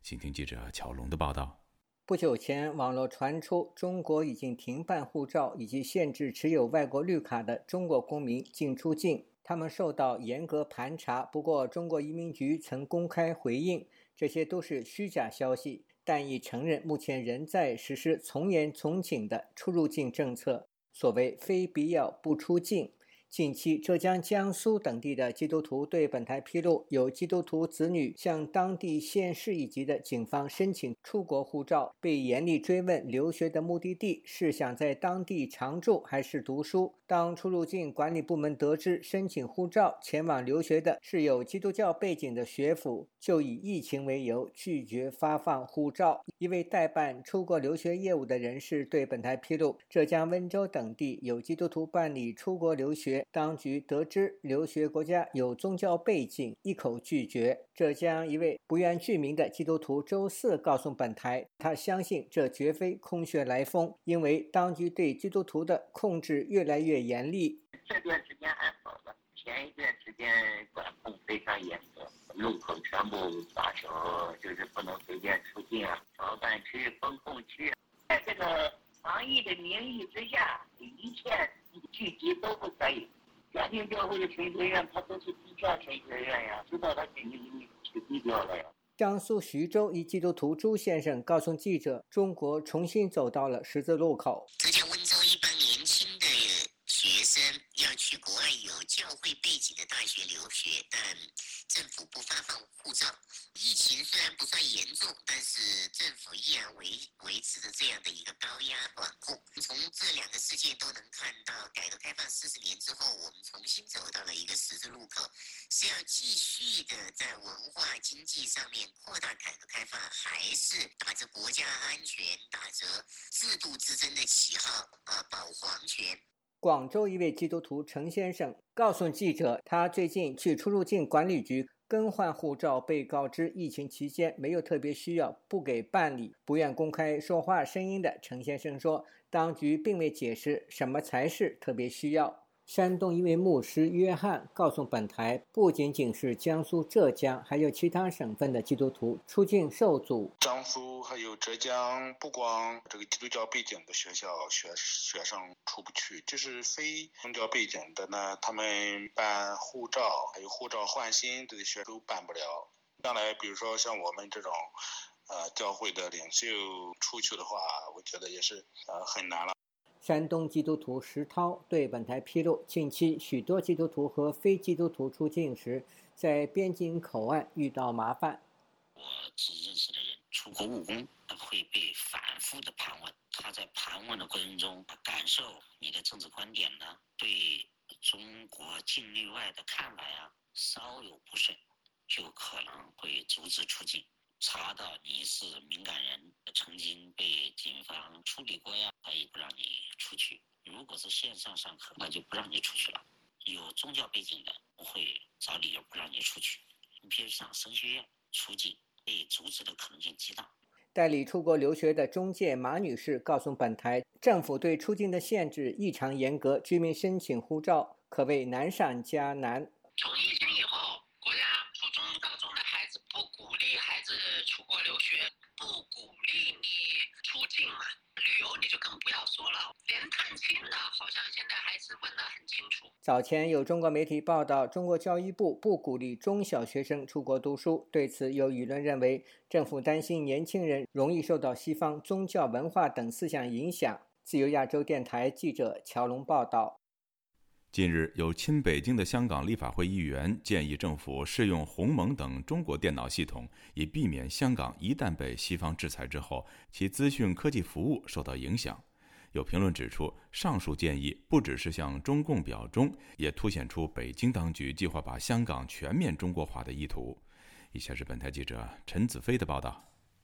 请听记者乔龙的报道。不久前，网络传出中国已经停办护照以及限制持有外国绿卡的中国公民进出境，他们受到严格盘查。不过，中国移民局曾公开回应，这些都是虚假消息，但已承认目前仍在实施从严从紧的出入境政策，所谓非必要不出境。近期，浙江、江苏等地的基督徒对本台披露，有基督徒子女向当地县市一级的警方申请出国护照，被严厉追问留学的目的地是想在当地常住还是读书。当出入境管理部门得知申请护照前往留学的是有基督教背景的学府，就以疫情为由拒绝发放护照。一位代办出国留学业务的人士对本台披露，浙江温州等地有基督徒办理出国留学。当局得知留学国家有宗教背景，一口拒绝。浙江一位不愿具名的基督徒周四告诉本台，他相信这绝非空穴来风，因为当局对基督徒的控制越来越严厉。这段时间还好了，前一段时间管控非常严格，路口全部打球，就是不能随便出境啊，防范区、封控区，在这个防疫的名义之下，一切。聚集都不可以，家庭教会的神学院，它都是地下神学院呀，知道它给你给你取缔掉了呀。江苏徐州一基督徒朱先生告诉记者：“中国重新走到了十字路口。”要去国外有教会背景的大学留学，但政府不发放护照。疫情虽然不算严重，但是政府依然维维持着这样的一个高压管控。从这两个事件都能看到，改革开放四十年之后，我们重新走到了一个十字路口，是要继续的在文化经济上面扩大改革开放，还是打着国家安全、打着制度之争的旗号啊保皇权？广州一位基督徒陈先生告诉记者，他最近去出入境管理局。更换护照被告知疫情期间没有特别需要，不给办理。不愿公开说话声音的陈先生说，当局并未解释什么才是特别需要。山东一位牧师约翰告诉本台，不仅仅是江苏、浙江，还有其他省份的基督徒出境受阻。江苏还有浙江，不光这个基督教背景的学校学学生出不去，就是非宗教背景的呢，他们办护照还有护照换新这些都办不了。将来比如说像我们这种，呃，教会的领袖出去的话，我觉得也是呃很难了。山东基督徒石涛对本台披露，近期许多基督徒和非基督徒出境时，在边境口岸遇到麻烦。我只认识的人出国务工会被反复的盘问，他在盘问的过程中，感受你的政治观点呢，对中国境内外的看法呀，稍有不慎，就可能会阻止出境。查到你是敏感人，曾经被警方处理过呀，他也不让你出去。如果是线上上课，那就不让你出去了。有宗教背景的，会找理由不让你出去。你比如上神学院出境，被阻止的可能性极大。代理出国留学的中介马女士告诉本台，政府对出境的限制异常严格，居民申请护照可谓难上加难。从疫情以后，国家。出国留学不鼓励你出境嘛？旅游你就更不要说了，连探亲的，好像现在还是问得很清楚。早前有中国媒体报道，中国教育部不鼓励中小学生出国读书。对此，有舆论认为，政府担心年轻人容易受到西方宗教文化等思想影响。自由亚洲电台记者乔龙报道。近日，有亲北京的香港立法会议员建议政府试用鸿蒙等中国电脑系统，以避免香港一旦被西方制裁之后，其资讯科技服务受到影响。有评论指出，上述建议不只是向中共表忠，也凸显出北京当局计划把香港全面中国化的意图。以下是本台记者陈子飞的报道。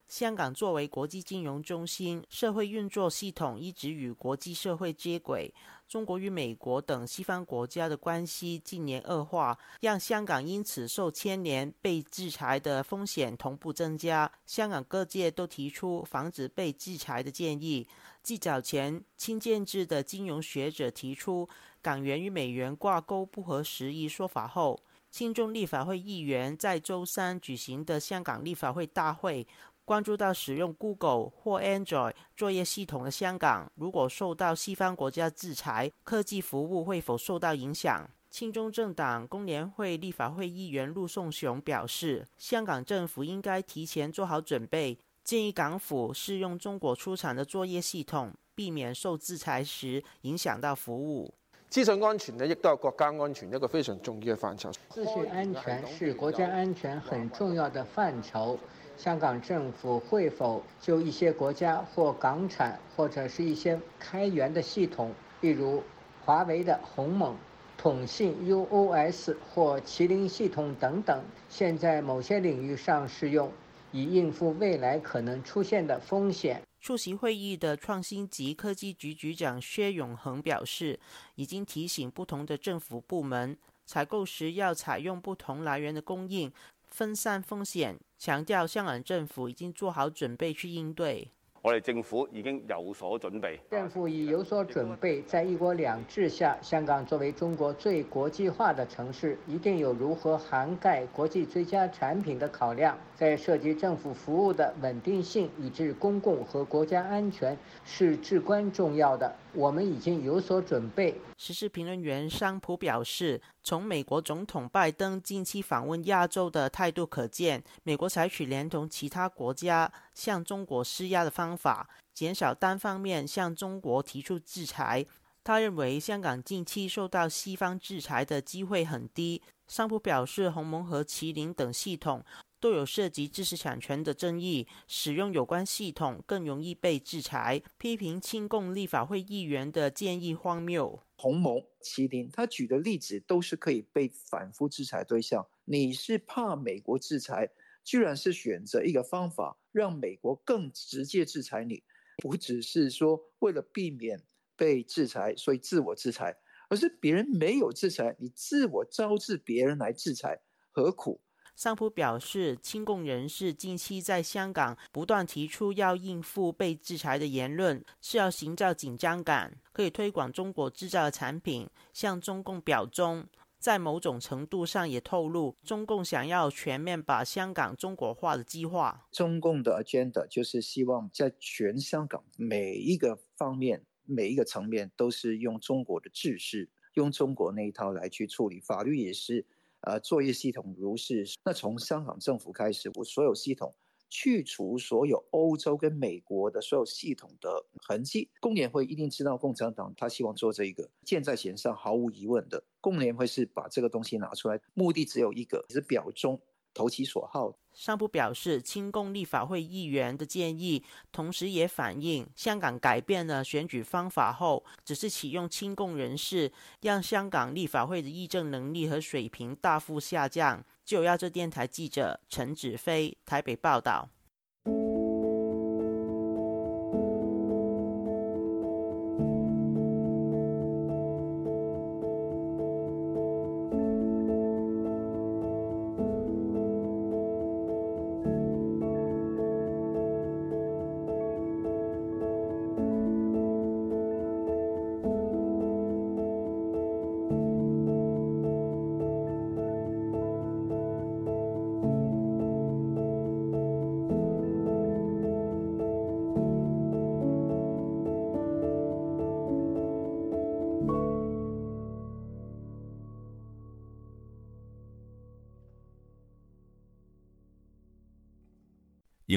香港作为国际金融中心，社会运作系统一直与国际社会接轨。中国与美国等西方国家的关系近年恶化，让香港因此受牵连、被制裁的风险同步增加。香港各界都提出防止被制裁的建议。继早前亲建制的金融学者提出港元与美元挂钩不合时宜说法后，亲中立法会议员在周三举行的香港立法会大会。关注到使用 Google 或 Android 作业系统的香港，如果受到西方国家制裁，科技服务会否受到影响？亲中政党工联会立法会议员陆颂雄表示，香港政府应该提前做好准备，建议港府试用中国出产的作业系统，避免受制裁时影响到服务。资讯安全呢，亦都系国家安全一个非常重要嘅范畴。资讯安全是国家安全很重要的范畴。香港政府会否就一些国家或港产或者是一些开源的系统，例如华为的鸿蒙、统信 UOS 或麒麟系统等等，现在某些领域上适用，以应付未来可能出现的风险？出席会议的创新及科技局局长薛永恒表示，已经提醒不同的政府部门，采购时要采用不同来源的供应。分散风险，强调香港政府已经做好准备去应对。我哋政府已經有所準備，政府已有所準備，在一國兩制下，香港作為中國最國際化的城市，一定有如何涵蓋國際最佳產品的考量。在涉及政府服務的穩定性，以至公共和國家安全，是至关重要的。我们已经有所准备。时事评论员商普表示，从美国总统拜登近期访问亚洲的态度可见，美国采取连同其他国家向中国施压的方法，减少单方面向中国提出制裁。他认为香港近期受到西方制裁的机会很低。商普表示，鸿蒙和麒麟等系统。都有涉及知识产权的争议，使用有關系統更容易被制裁。批評親共立法會議員的建議荒謬。鴻蒙、麒麟，他舉的例子都是可以被反覆制裁對象。你是怕美國制裁，居然是選擇一個方法，讓美國更直接制裁你，不只是說為了避免被制裁，所以自我制裁，而是別人沒有制裁，你自我招致別人來制裁，何苦？商普表示，亲共人士近期在香港不斷提出要應付被制裁的言論，是要营造緊張感，可以推廣中國製造的產品，向中共表忠。在某種程度上，也透露中共想要全面把香港中國化的計劃。中共的 agenda 就是希望在全香港每一個方面、每一個層面，都是用中國的制式，用中國那一套來去處理，法律也是。呃，作业系统如是，那从香港政府开始，我所有系统去除所有欧洲跟美国的所有系统的痕迹。工联会一定知道共产党他希望做这一个，箭在弦上，毫无疑问的，工联会是把这个东西拿出来，目的只有一个，是表忠。投其所好。上部表示，亲共立法会议员的建议，同时也反映香港改变了选举方法后，只是启用亲共人士，让香港立法会的议政能力和水平大幅下降。就要這電台记者陈子飞台北报道。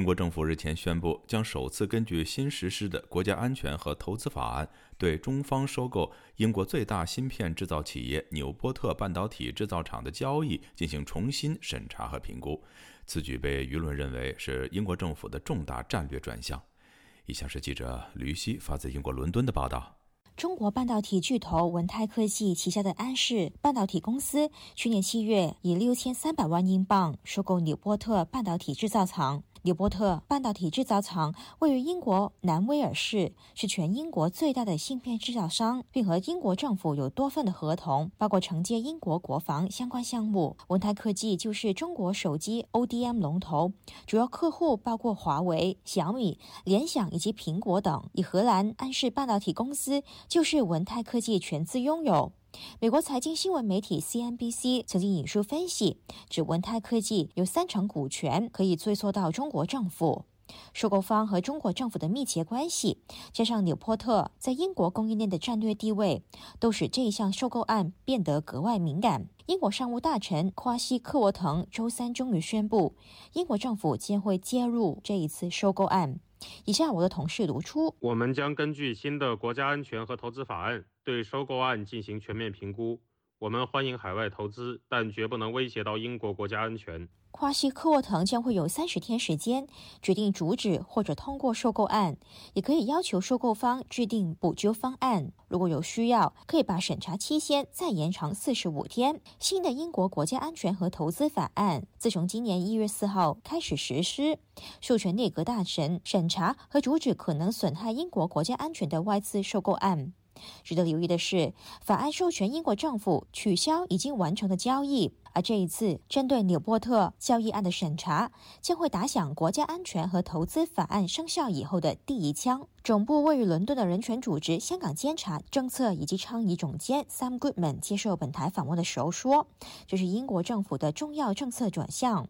英国政府日前宣布，将首次根据新实施的国家安全和投资法案，对中方收购英国最大芯片制造企业纽波特半导体制造厂的交易进行重新审查和评估。此举被舆论认为是英国政府的重大战略转向。以下是记者吕希发自英国伦敦的报道。中国半导体巨头文泰科技旗下的安氏半导体公司，去年七月以六千三百万英镑收购纽波特半导体制造厂。纽波特半导体制造厂位于英国南威尔士，是全英国最大的芯片制造商，并和英国政府有多份的合同，包括承接英国国防相关项目。文泰科技就是中国手机 ODM 龙头，主要客户包括华为、小米、联想以及苹果等。以荷兰安氏半导体公司就是文泰科技全资拥有。美國財經新聞媒體 CNBC 曾經引述分析，指文泰科技有三成股权可以追溯到中國政府。收购方和中国政府的密切关系，加上纽波特在英国供应链的战略地位，都使这一项收购案变得格外敏感。英国商务大臣夸西克沃滕周三终于宣布，英国政府将会介入这一次收购案。以下我的同事读出：我们将根据新的国家安全和投资法案，对收购案进行全面评估。我们欢迎海外投资，但绝不能威胁到英国国家安全。夸西科沃滕将会有三十天时间决定阻止或者通过收购案，也可以要求收购方制定补救方案。如果有需要，可以把审查期限再延长四十五天。新的英国国家安全和投资法案自从今年一月四号开始实施，授权内阁大臣审查和阻止可能损害英国国家安全的外资收购案。值得留意的是，法案授权英国政府取消已经完成的交易。而这一次针对纽波特交易案的审查，将会打响国家安全和投资法案生效以后的第一枪。总部位于伦敦的人权组织香港监察政策以及倡议总监 Sam Goodman 接受本台访问的时候说：“这是英国政府的重要政策转向。”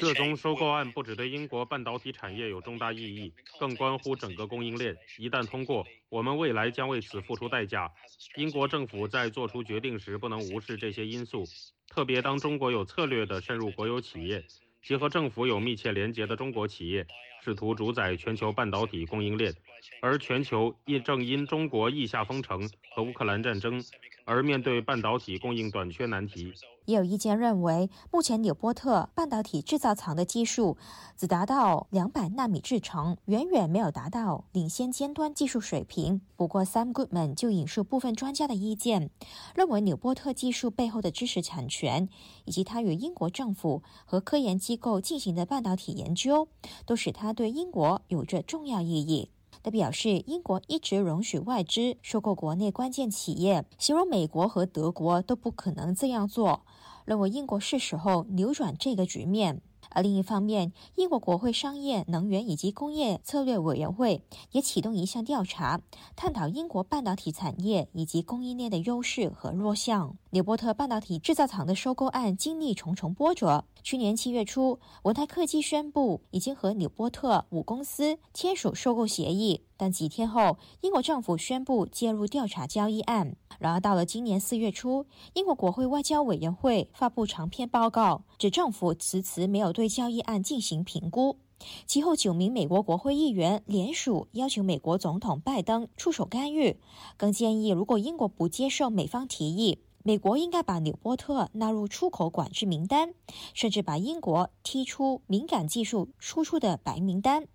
这宗收购案不只对英国半导体产业有重大意义，更关乎整个供应链。一旦通过，我们未来将为此付出代价。英国政府在做出决定时不能无视这些因素，特别当中国有策略地渗入国有企业。结合政府有密切连结的中国企业，试图主宰全球半导体供应链，而全球亦正因中国意下封城和乌克兰战争，而面对半导体供应短缺难题。也有意见认为，目前纽波特半导体制造厂的技术只达到两百纳米制程，远远没有达到领先尖端技术水平。不过，Sam Goodman 就引述部分专家的意见，认为纽波特技术背后的知识产权，以及他与英国政府和科研机构进行的半导体研究，都使他对英国有着重要意义。他表示，英国一直容许外资收购国内关键企业，形容美国和德国都不可能这样做。认为英国是时候扭转这个局面。而另一方面，英国国会商业、能源以及工业策略委员会也启动一项调查，探讨英国半导体产业以及供应链的优势和弱项。纽波特半导体制造厂的收购案经历重重波折。去年七月初，文泰科技宣布已经和纽波特五公司签署收购协议，但几天后，英国政府宣布介入调查交易案。然而，到了今年四月初，英国国会外交委员会发布长篇报告，指政府迟迟没有对交易案进行评估。其后，九名美国国会议员联署要求美国总统拜登出手干预，更建议如果英国不接受美方提议。美国应该把纽波特纳入出口管制名单，甚至把英国踢出敏感技术输出的白名单。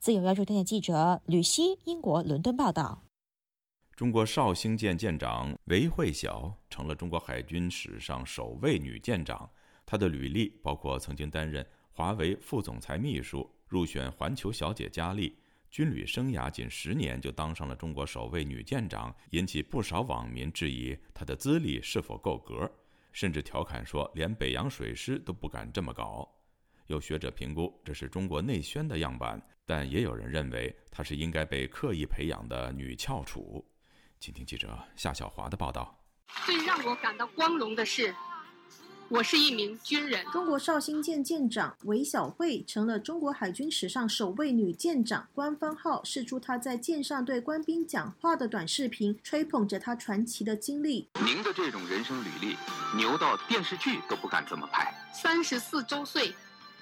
自由亚洲电台记者吕希，英国伦敦报道。中国绍兴舰舰长韦慧晓成了中国海军史上首位女舰长。她的履历包括曾经担任华为副总裁秘书、入选环球小姐佳丽。军旅生涯仅十年就当上了中国首位女舰长，引起不少网民质疑她的资历是否够格，甚至调侃说连北洋水师都不敢这么搞。有学者评估这是中国内宣的样板，但也有人认为她是应该被刻意培养的女翘楚。请听记者夏小华的报道。最让我感到光荣的是。我是一名军人。中国绍兴舰舰长韦小慧成了中国海军史上首位女舰长。官方号释出她在舰上对官兵讲话的短视频，吹捧着她传奇的经历。您的这种人生履历，牛到电视剧都不敢这么拍。三十四周岁，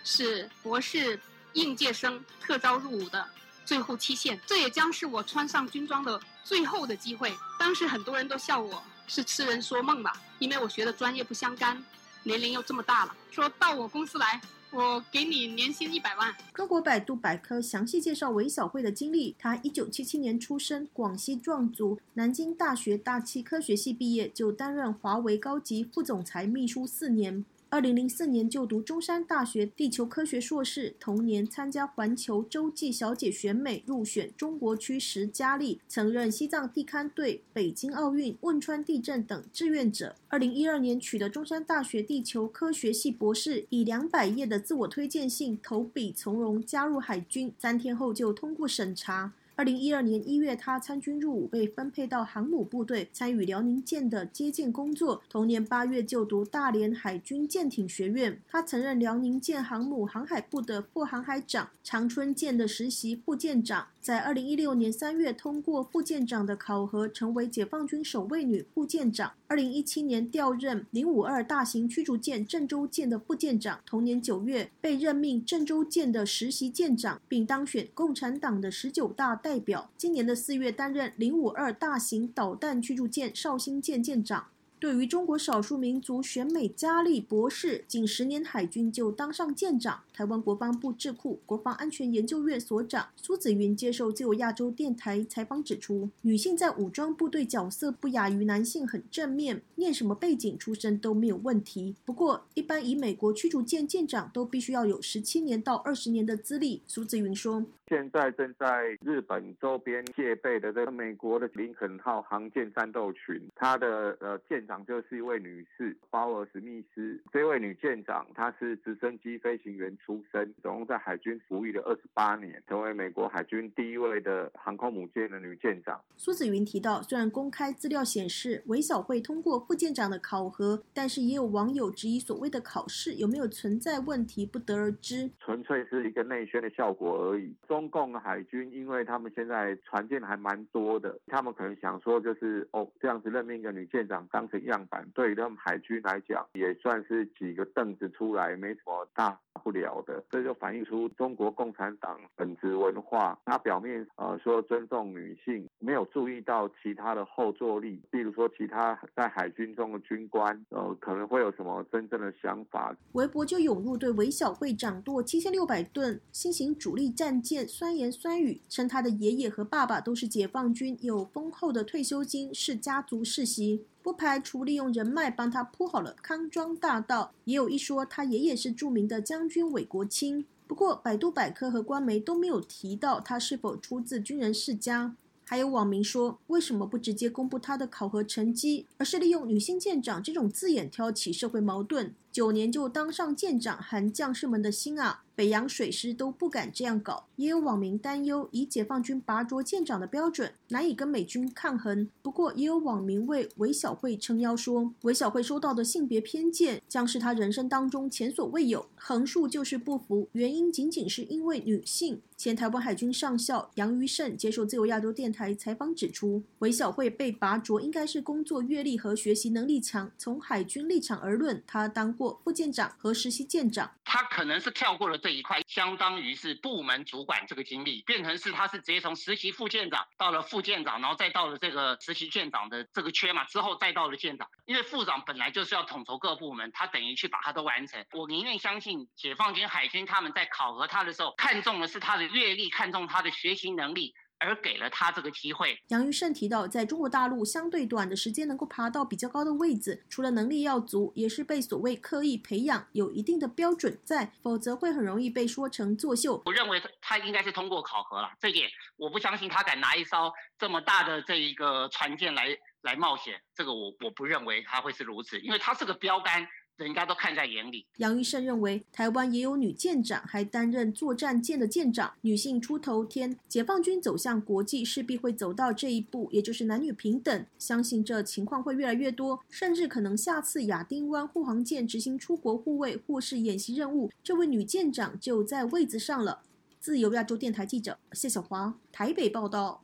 是博士应届生特招入伍的最后期限，这也将是我穿上军装的最后的机会。当时很多人都笑我是痴人说梦吧，因为我学的专业不相干。年龄又这么大了，说到我公司来，我给你年薪一百万。中国百度百科详细介绍韦小慧的经历。她一九七七年出生，广西壮族，南京大学大气科学系毕业，就担任华为高级副总裁秘书四年。二零零四年就读中山大学地球科学硕士，同年参加环球洲际小姐选美入选中国区十佳丽，曾任西藏地勘队、北京奥运、汶川地震等志愿者。二零一二年取得中山大学地球科学系博士，以两百页的自我推荐信投笔从戎加入海军，三天后就通过审查。二零一二年一月，他参军入伍，被分配到航母部队，参与辽宁舰的接舰工作。同年八月就读大连海军舰艇学院。他曾任辽宁舰航母航海部的副航海长，长春舰的实习副舰长。在二零一六年三月通过副舰长的考核，成为解放军首位女副舰长。二零一七年调任零五二大型驱逐舰郑州舰的副舰长。同年九月被任命郑州舰的实习舰长，并当选共产党的十九大代表。今年的四月担任零五二大型导弹驱逐舰绍兴舰舰长。对于中国少数民族选美佳丽博士，仅十年海军就当上舰长。台湾国防部智库国防安全研究院所长苏子云接受自由亚洲电台采访指出，女性在武装部队角色不亚于男性，很正面，念什么背景出身都没有问题。不过，一般以美国驱逐舰舰长都必须要有十七年到二十年的资历。苏子云说。现在正在日本周边戒备的这个美国的林肯号航舰战斗群，它的呃舰长就是一位女士鲍尔史密斯。这位女舰长她是直升机飞行员出身，总共在海军服役了二十八年，成为美国海军第一位的航空母舰的女舰长。苏子云提到，虽然公开资料显示韦小慧通过副舰长的考核，但是也有网友质疑所谓的考试有没有存在问题，不得而知。纯粹是一个内宣的效果而已。中共海军，因为他们现在船舰还蛮多的，他们可能想说，就是哦，这样子任命一个女舰长当样板，对于他们海军来讲，也算是几个凳子出来，没什么大不了的。这就反映出中国共产党本质文化。他表面呃说尊重女性，没有注意到其他的后坐力，比如说其他在海军中的军官，呃，可能会有什么真正的想法。微博就涌入对韦小慧掌舵七千六百吨新型主力战舰酸言。酸语称他的爷爷和爸爸都是解放军，有丰厚的退休金，是家族世袭，不排除利用人脉帮他铺好了康庄大道。也有一说，他爷爷是著名的将军韦国清。不过，百度百科和官媒都没有提到他是否出自军人世家。还有网民说，为什么不直接公布他的考核成绩，而是利用女性舰长这种字眼挑起社会矛盾？九年就当上舰长，寒将士们的心啊！北洋水师都不敢这样搞。也有网民担忧，以解放军拔擢舰长的标准，难以跟美军抗衡。不过，也有网民为韦小慧撑腰，说韦小慧收到的性别偏见将是他人生当中前所未有。横竖就是不服，原因仅仅是因为女性。前台湾海军上校杨于胜接受自由亚洲电台采访指出，韦小慧被拔擢应该是工作阅历和学习能力强。从海军立场而论，他当过副舰长和实习舰长，他可能是跳过了这一块，相当于是部门主管这个经历，变成是他是直接从实习副舰长到了副舰长，然后再到了这个实习舰长的这个缺嘛，之后再到了舰长。因为副长本来就是要统筹各部门，他等于去把它都完成。我宁愿相信解放军海军他们在考核他的时候，看中的是他的阅历，看中他的学习能力。而给了他这个机会。杨玉胜提到，在中国大陆相对短的时间能够爬到比较高的位置，除了能力要足，也是被所谓刻意培养，有一定的标准在，否则会很容易被说成作秀。我认为他应该是通过考核了，这点我不相信他敢拿一艘这么大的这一个船舰来来冒险，这个我我不认为他会是如此，因为他是个标杆。人家都看在眼里。杨玉胜认为，台湾也有女舰长，还担任作战舰的舰长，女性出头天。解放军走向国际，势必会走到这一步，也就是男女平等。相信这情况会越来越多，甚至可能下次亚丁湾护航舰执行出国护卫或是演习任务，这位女舰长就在位子上了。自由亚洲电台记者谢小华台北报道。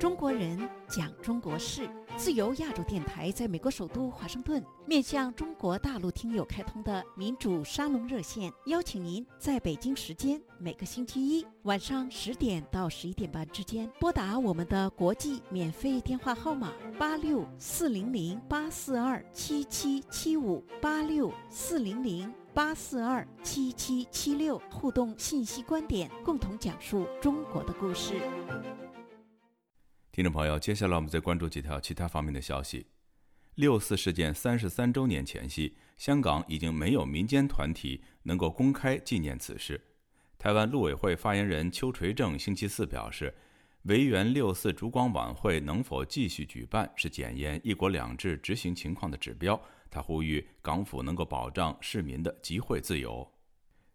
中国人讲中国事，自由亚洲电台在美国首都华盛顿面向中国大陆听友开通的民主沙龙热线，邀请您在北京时间每个星期一晚上十点到十一点半之间拨打我们的国际免费电话号码八六四零零八四二七七七五八六四零零八四二七七七六，互动信息观点，共同讲述中国的故事。听众朋友，接下来我们再关注几条其他方面的消息。六四事件三十三周年前夕，香港已经没有民间团体能够公开纪念此事。台湾陆委会发言人邱垂正星期四表示，维园六四烛光晚会能否继续举办，是检验“一国两制”执行情况的指标。他呼吁港府能够保障市民的集会自由。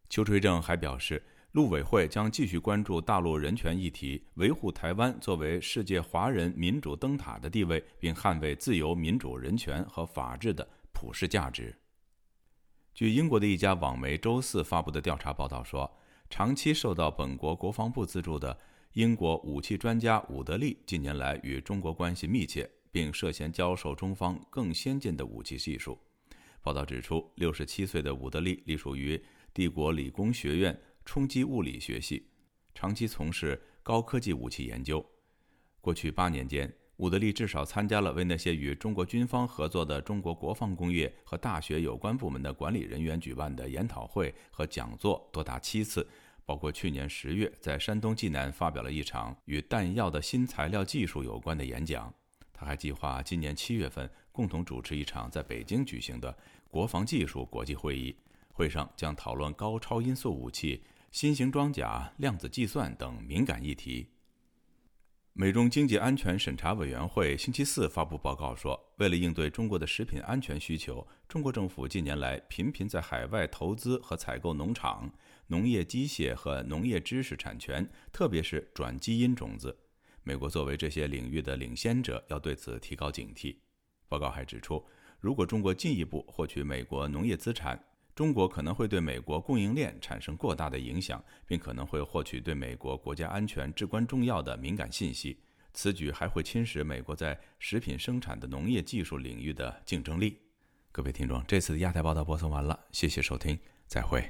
邱垂正还表示。陆委会将继续关注大陆人权议题，维护台湾作为世界华人民主灯塔的地位，并捍卫自由、民主、人权和法治的普世价值。据英国的一家网媒周四发布的调查报道说，长期受到本国国防部资助的英国武器专家伍德利近年来与中国关系密切，并涉嫌教授中方更先进的武器技术。报道指出，六十七岁的伍德利隶属于帝国理工学院。冲击物理学系长期从事高科技武器研究。过去八年间，伍德利至少参加了为那些与中国军方合作的中国国防工业和大学有关部门的管理人员举办的研讨会和讲座多达七次，包括去年十月在山东济南发表了一场与弹药的新材料技术有关的演讲。他还计划今年七月份共同主持一场在北京举行的国防技术国际会议，会上将讨论高超音速武器。新型装甲、量子计算等敏感议题。美中经济安全审查委员会星期四发布报告说，为了应对中国的食品安全需求，中国政府近年来频频在海外投资和采购农场、农业机械和农业知识产权，特别是转基因种子。美国作为这些领域的领先者，要对此提高警惕。报告还指出，如果中国进一步获取美国农业资产，中国可能会对美国供应链产生过大的影响，并可能会获取对美国国家安全至关重要的敏感信息。此举还会侵蚀美国在食品生产的农业技术领域的竞争力。各位听众，这次的亚太报道播送完了，谢谢收听，再会。